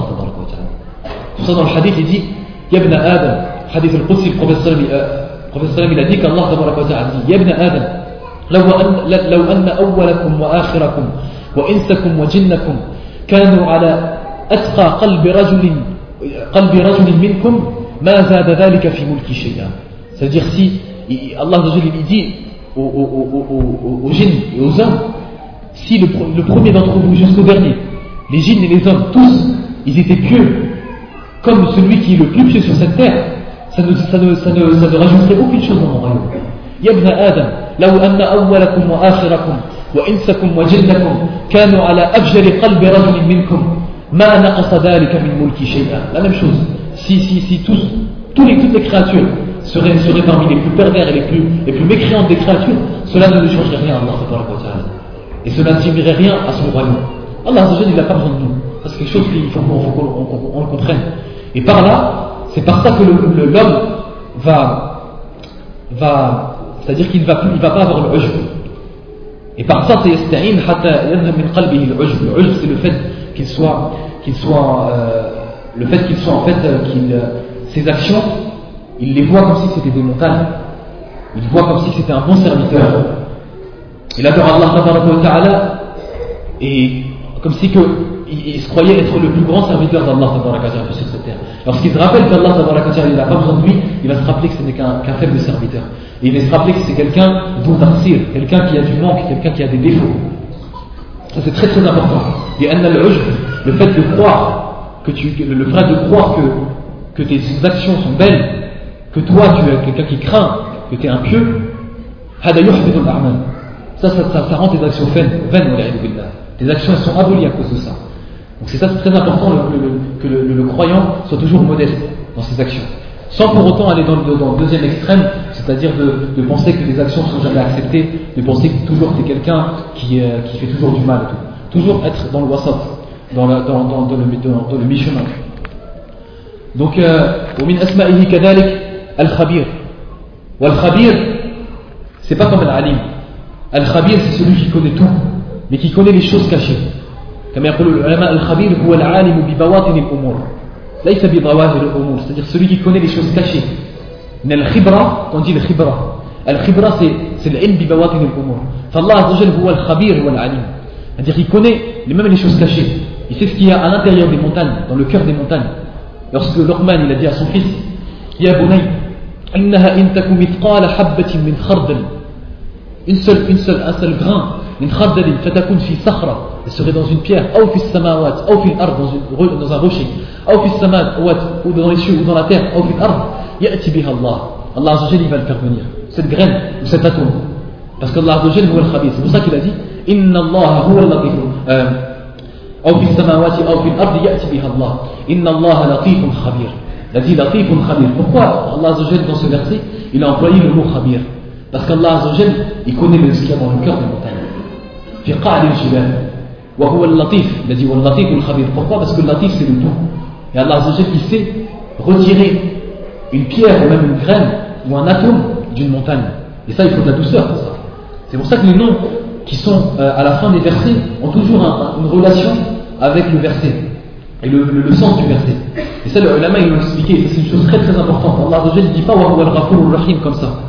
Pour ça, dans le hadith, il dit Yabna Adam, hadith al-Qudsi, le prophète euh, il a dit qu'Allah a dit Yabna Adam. لو أن, لو أن أولكم وآخركم وإنسكم وجنكم كانوا على أتقى قلب رجل قلب رجل منكم ما زاد ذلك في ملك شيئا c'est-à-dire si Allah il dit aux, aux, aux, aux djinns et aux hommes si le, le premier d'entre vous jusqu'au dernier les djinns et les hommes tous ils étaient pieux comme celui qui est le plus pieux sur cette terre ça ne, ça ne, ça ne, ça ne rajouterait aucune chose dans mon royaume يا ابن آدم لو أن أولكم وآخركم وإنسكم وجنكم كانوا على أفجر قلب رجل منكم Ma La même chose. Si, si, si tous, tous les, toutes les créatures seraient, seraient parmi les plus pervers et les plus, les plus mécréantes des créatures, cela ne lui changerait rien à Allah. Et cela ne signerait rien à son royaume. Allah il n'a pas besoin de nous. c'est quelque chose qu'il faut qu'on le comprenne. Et par là, c'est par ça que l'homme va, va c'est-à-dire qu'il ne va, pas avoir le ujb. Et par ça, c'est c'est le fait qu'il soit, qu'il soit euh, le fait qu'il soit en fait, euh, euh, ses actions, il les voit comme si c'était des montagnes. Il voit comme si c'était un bon serviteur. Il adore Allah et comme si que, il, se croyait être le plus grand serviteur d'Allah sur cette terre. Lorsqu'il se rappelle qu'Allah il n'a pas besoin de lui, il va se rappeler que ce n'est qu'un faible serviteur. Et il va se rappeler que c'est quelqu'un d'Oudarsir, quelqu'un qui a du manque, quelqu'un qui a des défauts. Ça c'est très très important. Et le fait de croire que tu, le fait de croire que, tes actions sont belles, que toi tu es quelqu'un qui craint, que tu es un pieux, ça, ça, ça, rend tes actions vaines, tes actions sont abolies à cause de ça. Donc c'est ça, c'est très important que le, croyant soit toujours modeste dans ses actions. Sans pour autant aller dans le, dans le deuxième extrême, c'est-à-dire de, penser que les actions sont jamais acceptées, de penser que toujours tu es quelqu'un qui, euh, qui fait toujours du mal. tout. Toujours être dans le wasat, dans, dans, dans, dans le, dans, le mi-chemin. Donc, ومن أسمائه كذلك الخبير والخبير c'est pas comme al-alim al-khabir c'est celui qui connaît tout mais qui connaît les choses cachées كما يقول العلماء الخبير هو العالم ببواطن الأمور ليس بظواهر الأمور c'est-à-dire celui qui connaît les choses cachées mais الخبرة on dit khibra الخبرة c'est l'ilm ببواطن الأمور فالله عز وجل هو الخبير هو العليم c'est-à-dire qu'il connaît même les choses cachées il sait ce qu'il y a à l'intérieur des montagnes dans le cœur des montagnes lorsque Luqman il a dit à son fils Ya bunay إنها إن تكن مثقال حبة من خردل une seule, une seule, un seul grain من خردل فتكون في صخرة elle serait dans une pierre أو في السماوات أو في الأرض dans, une, dans un rocher أو في السماوات ou dans les cieux ou dans la terre أو في الأرض يأتي بها الله Allah Azza va le faire venir cette graine ou cet atome parce qu'Allah Azza هو الخبير c'est pour ça qu'il a dit إن الله هو اللطيف أو في السماوات أو في الأرض يأتي بها الله إن الله لطيف خبير Il a dit latif khabir. Pourquoi Allah Azzawajal dans ce verset il a employé le mot khabir Parce qu'Allah Azzawajal il connaît ce qu'il y a dans le cœur des montagnes. في قاع الجبال وهو اللطيف il a dit واللطيف الخبير pourquoi parce que le latif c'est le tout et Allah Azzawajal il sait retirer une pierre ou même une graine ou un atome d'une montagne et ça il faut de la douceur pour ça c'est pour ça que les noms qui sont euh, à la fin des versets ont toujours un, une relation avec le verset et le, le, le, sens du verset. Et ça, le ulama, ils l'ont expliqué, c'est une chose très très importante. Allah ne dit pas al rahim comme ça.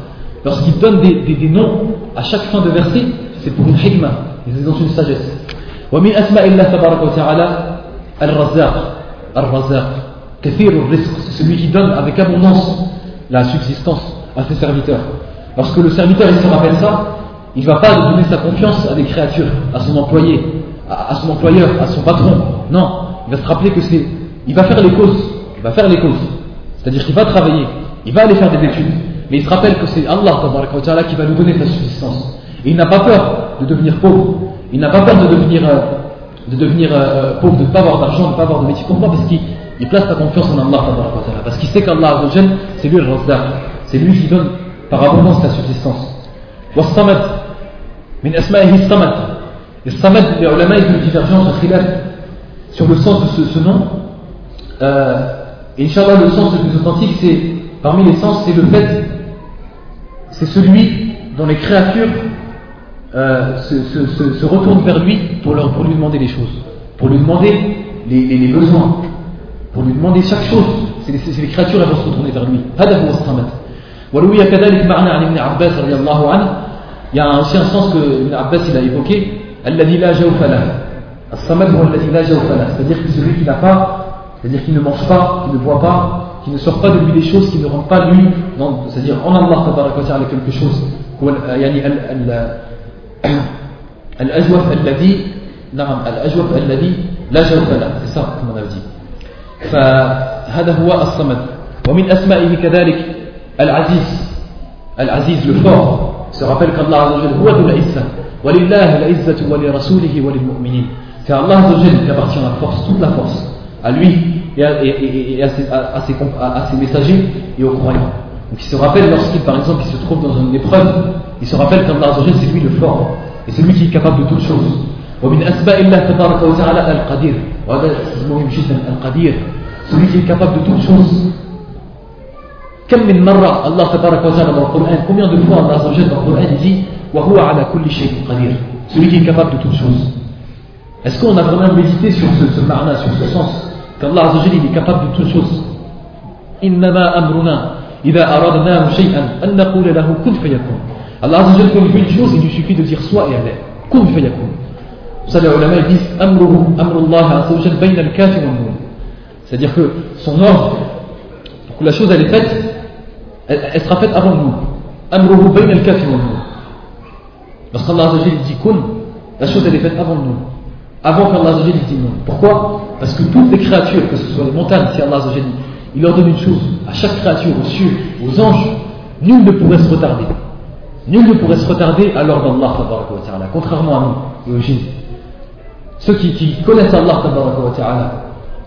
Lorsqu'il donne des, des, des, noms à chaque fin de verset, c'est pour une hikmah, c'est dans une sagesse. ومن أسماء الله تبارك وتعالى الرزاق الرزاق كثير الرزق c'est celui qui donne avec abondance la subsistance à ses serviteurs lorsque le serviteur il se rappelle ça il ne va pas donner sa confiance à des créatures, à son employé, à, son employeur, à son patron. Non, il va se rappeler que c'est. Il va faire les causes. Il va faire les causes. C'est-à-dire qu'il va travailler, il va aller faire des études. Mais il se rappelle que c'est Allah qui va lui donner sa subsistance. Et il n'a pas peur de devenir pauvre. Il n'a pas peur de devenir, euh, de devenir euh, euh, pauvre, de ne pas avoir d'argent, de ne pas avoir de métier. Pourquoi Parce qu'il place sa confiance en Allah. Parce qu'il sait qu'Allah, c'est lui le Razdaq. C'est lui qui donne par abondance sa subsistance. والصمد من أسمائه الصمد الصمد les ulama ils ont une divergence de khilaf sur le sens de ce, ce nom euh, et Inch'Allah le sens le plus authentique c'est parmi les sens c'est le fait c'est celui dont les créatures euh, se, se, se, se, retournent vers lui pour, leur, pour lui demander les choses, pour lui demander les, les, les besoins, pour lui demander chaque chose. C'est les, les, créatures elles vont se retourner vers lui. Il y a aussi un sens que Ibn Abbas il a évoqué. C'est-à-dire que celui qui n'a pas, c'est-à-dire qui ne mange pas, qui ne boit pas, qui ne sort pas de lui des choses, qui ne rentre pas lui, c'est-à-dire en Allah, il y a quelque chose. الأجوف الذي نعم الأجوف الذي لا جوف له في الساق كما فهذا هو الصمد. ومن أسمائه كذلك العزيز العزيز الفور سرقل الله عز وجل هو ذو العزة ولله العزة ولرسوله وللمؤمنين كالله عز وجل يبغتنا الفرص toute la force à lui et à ses messagers et aux croyants. donc il se rappelle lorsqu'il par exemple il se trouve dans une épreuve il se rappelle qu'Allah Azzawajal c'est lui le fort et c'est lui qui est capable de toutes choses ومن أسماء الله تبارك وتعالى القدير وهذا مهم جدا القدير celui qui est capable de toutes choses كم من مرة الله تبارك وتعالى dans le Coran combien de fois Allah dans le Coran il dit وهو على كل شيء قدير celui qui est capable de toutes choses est-ce qu'on a vraiment médité sur ce, ce marna, sur ce sens qu'Allah Azza il est capable de toutes choses إنما أمرنا إذا أردناه شيئا أن نقول له كن فيكون Allah Azza Jalla quand il veut une chose il lui suffit de dire soit et elle est كن فيكون ça les ulama disent أمره أمر الله عز وجل بين الكاف والنون c'est-à-dire que son ordre pour que la chose elle est faite elle, elle sera faite avant nous. Amruhu bayna al-kafi wa nous. Lorsqu'Allah dit kun, la chose elle est faite avant nous. avant qu'Allah dise non. Pourquoi Parce que toutes les créatures, que ce soit les montagnes, si Allah il leur donne une chose, à chaque créature, aux cieux, aux anges, nul ne pourrait se retarder. Nul ne pourrait se retarder à l'ordre d'Allah, contrairement à nous, aux djinns. Ceux qui, connaissent Allah,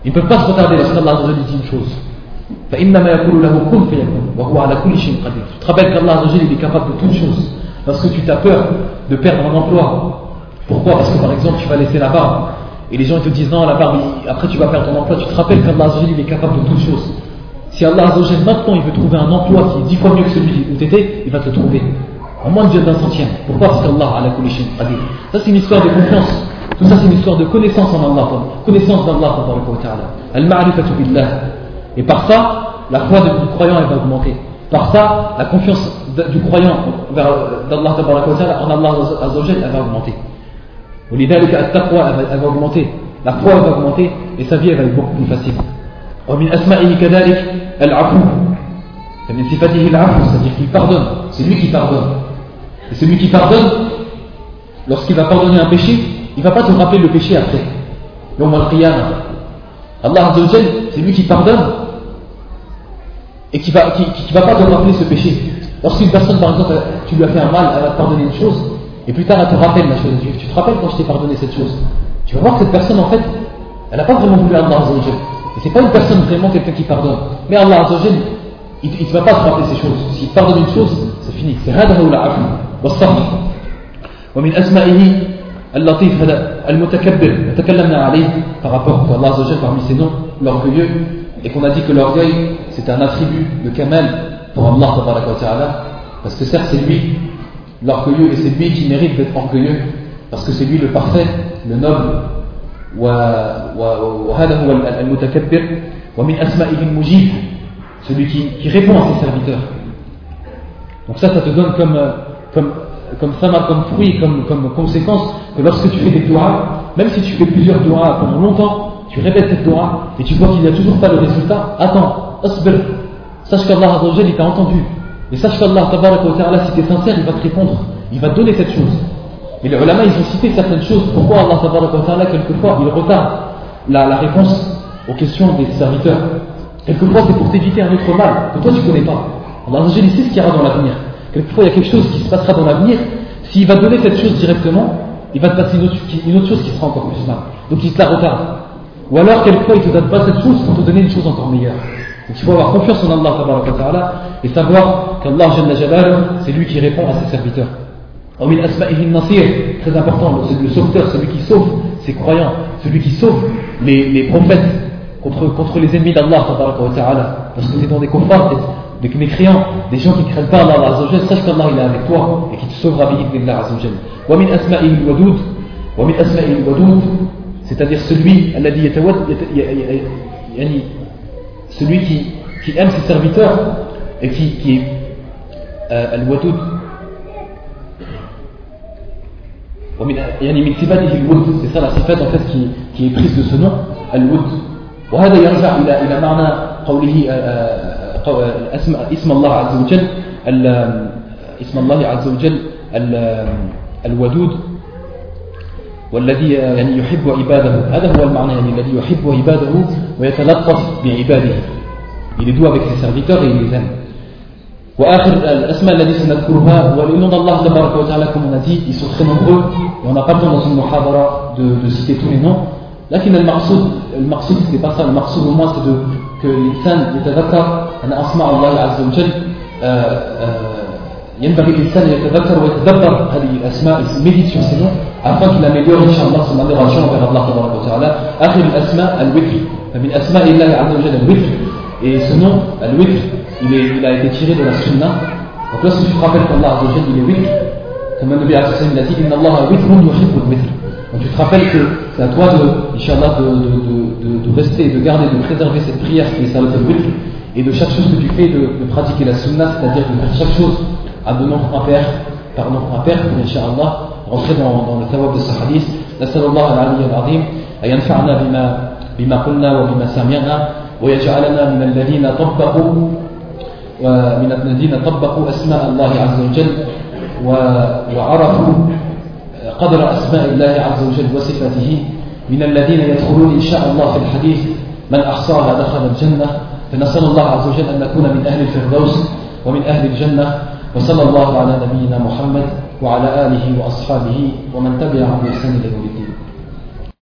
ils ne peuvent pas se retarder lorsqu'Allah dit une chose. Tu te rappelles qu'Allah est capable de toutes choses. Parce que tu t'as peur de perdre un emploi. Pourquoi? Parce que par exemple, tu vas laisser la barbe. Et les gens te disent non, la barbe, après tu vas perdre ton emploi. Tu te rappelles qu'Allah est capable de toutes choses. Si Allah maintenant il veut trouver un emploi qui est dix fois mieux que celui où tu étais, il va te trouver. En moins d'un centième. Pourquoi? Parce qu'Allah a la Ça c'est une histoire de confiance. Tout ça c'est une histoire de connaissance en Allah. Connaissance d'Allah. Al-ma'rifatu billah. Et par ça, la foi du croyant elle va augmenter. Par ça, la confiance du croyant d'Allah en Allah elle va augmenter. ولذلك التقوى elle va augmenter. La foi elle va augmenter et sa vie elle va être beaucoup plus facile. ومن أسمائه كذلك العفو فمن صفته العفو c'est-à-dire qu'il pardonne c'est lui qui pardonne et celui qui pardonne lorsqu'il va pardonner un péché il ne va pas te rappeler le péché après Allah c'est lui qui pardonne et qui ne va, qui, qui va pas te rappeler ce péché. Lorsqu'une personne, par exemple, tu lui as fait un mal, elle va te pardonner une chose, et plus tard elle te rappelle la chose. Tu te rappelles quand je t'ai pardonné cette chose Tu vas voir que cette personne, en fait, elle n'a pas vraiment voulu Allah Azzawajal. Et c'est pas une personne vraiment quelqu'un qui pardonne. Mais Allah Azzawajal, il ne va pas te rappeler ces choses. S'il pardonne une chose, c'est fini. C'est هذا هو العفو والصبر. ومن أسمائه اللطيف هذا المتكبر تكلمنا عليه par rapport à Allah Azzawajal parmi ses noms l'orgueilleux et qu'on a dit que l'orgueil c'est un attribut de Kamal pour Allah parce que certes c'est lui l'orgueilleux, et c'est lui qui mérite d'être orgueilleux, parce que c'est lui le parfait, le noble. celui qui, répond à ses serviteurs donc ça ça te donne comme euh, comme euh, comme sama, comme fruit, comme, comme conséquence que lorsque tu fais des doigts, même si tu fais plusieurs doigts pendant longtemps, tu répètes cette doigts et tu vois qu'il n'y a toujours pas de résultat, attends, asbir, sache qu'Allah il t'a entendu, et sache qu'Allah, si tu es sincère, il va te répondre, il va te donner cette chose. Et les ulama, ils ont cité certaines choses. Pourquoi Allah, quelquefois, il retarde la, réponse aux questions des serviteurs? Quelquefois, c'est pour t'éviter un autre mal que toi tu ne connais pas. Allah il sait ce qu'il y aura dans l'avenir. Quelquefois, il y a quelque chose qui se passera dans l'avenir. S'il va donner cette chose directement, il va te passer une autre, une autre chose qui sera encore plus mal. Donc il te la retarde. Ou alors, quelquefois, il ne te donne pas cette chose pour te donner une chose encore meilleure. Donc il faut avoir confiance en Allah et savoir qu'Allah c'est lui qui répond à ses serviteurs. Très important, c'est le sauveteur, celui qui sauve ses croyants, celui qui sauve les, les prophètes contre, contre les ennemis d'Allah parce que c'est dans des confrères, des mécréants, des gens qui ne craignent pas Allah sache qu'Allah il est avec toi et qui te sauvera bi'idnillah Azzawajal. Wa min asma'ihi wadud, wa min c'est-à-dire celui, alladhi yatawaddu, celui qui, qui aime ses serviteurs et qui, qui est euh, al-wadud يعني من صفاته الود c'est ça la sifat en fait qui, qui est prise de ce nom al-wud وهذا يرجع إلى إلى معنى قوله اسم اسم الله عز وجل اسم الله عز وجل الودود والذي يعني يحب عباده. هذا هو المعنى يعني الذي يحب عباده ويتلطف بعباده. il est doux avec ses serviteurs et il les aime وآخر الأسماء الذي سنذكرها ولأن الله تبارك وتعالى comme on a dit ils sont très nombreux. Et on n'a pas temps dans une muhadara de, de citer tous les noms. لكن المقصود المقصود c'est pas ça. المقصود au moins c'est de que الإنسان يتذكر أن أسماء الله عز وجل ينبغي الإنسان يتذكر ويتدبر هذه الأسماء médite sur ces noms afin qu'il améliore إن شاء الله son adoration vers Allah تبارك وتعالى آخر الأسماء الوتر فمن أسماء الله عز وجل الوتر et ce nom الوتر il, est, il a été tiré de la sunna donc lorsque tu te rappelles qu'Allah عز وجل il est witr comme le Nabi a dit إن الله وتر يحب الوتر donc tu te rappelles que c'est à toi de, Inch'Allah, de, de, de, de, rester, de garder, de préserver cette prière qui est Salat al-Witr, et de chaque chose que tu fais, de, pratiquer la sunna, c'est-à-dire de faire chaque chose à de nombre impair, par nombre impair, pour Inch'Allah, rentrer dans, dans le tawab de ce hadith. نسأل الله العلي العظيم أن ينفعنا بما بما قلنا وبما سمعنا ويجعلنا من الذين طبقوا ومن الذين طبقوا أسماء الله عز وجل وعرفوا قدر أسماء الله عز وجل وصفاته من الذين يدخلون إن شاء الله في الحديث من أحصاها دخل الجنة فنسأل الله عز وجل أن نكون من أهل الفردوس ومن أهل الجنة وصلى الله على نبينا محمد وعلى آله وأصحابه ومن تبعهم بإحسان إلى يوم الدين.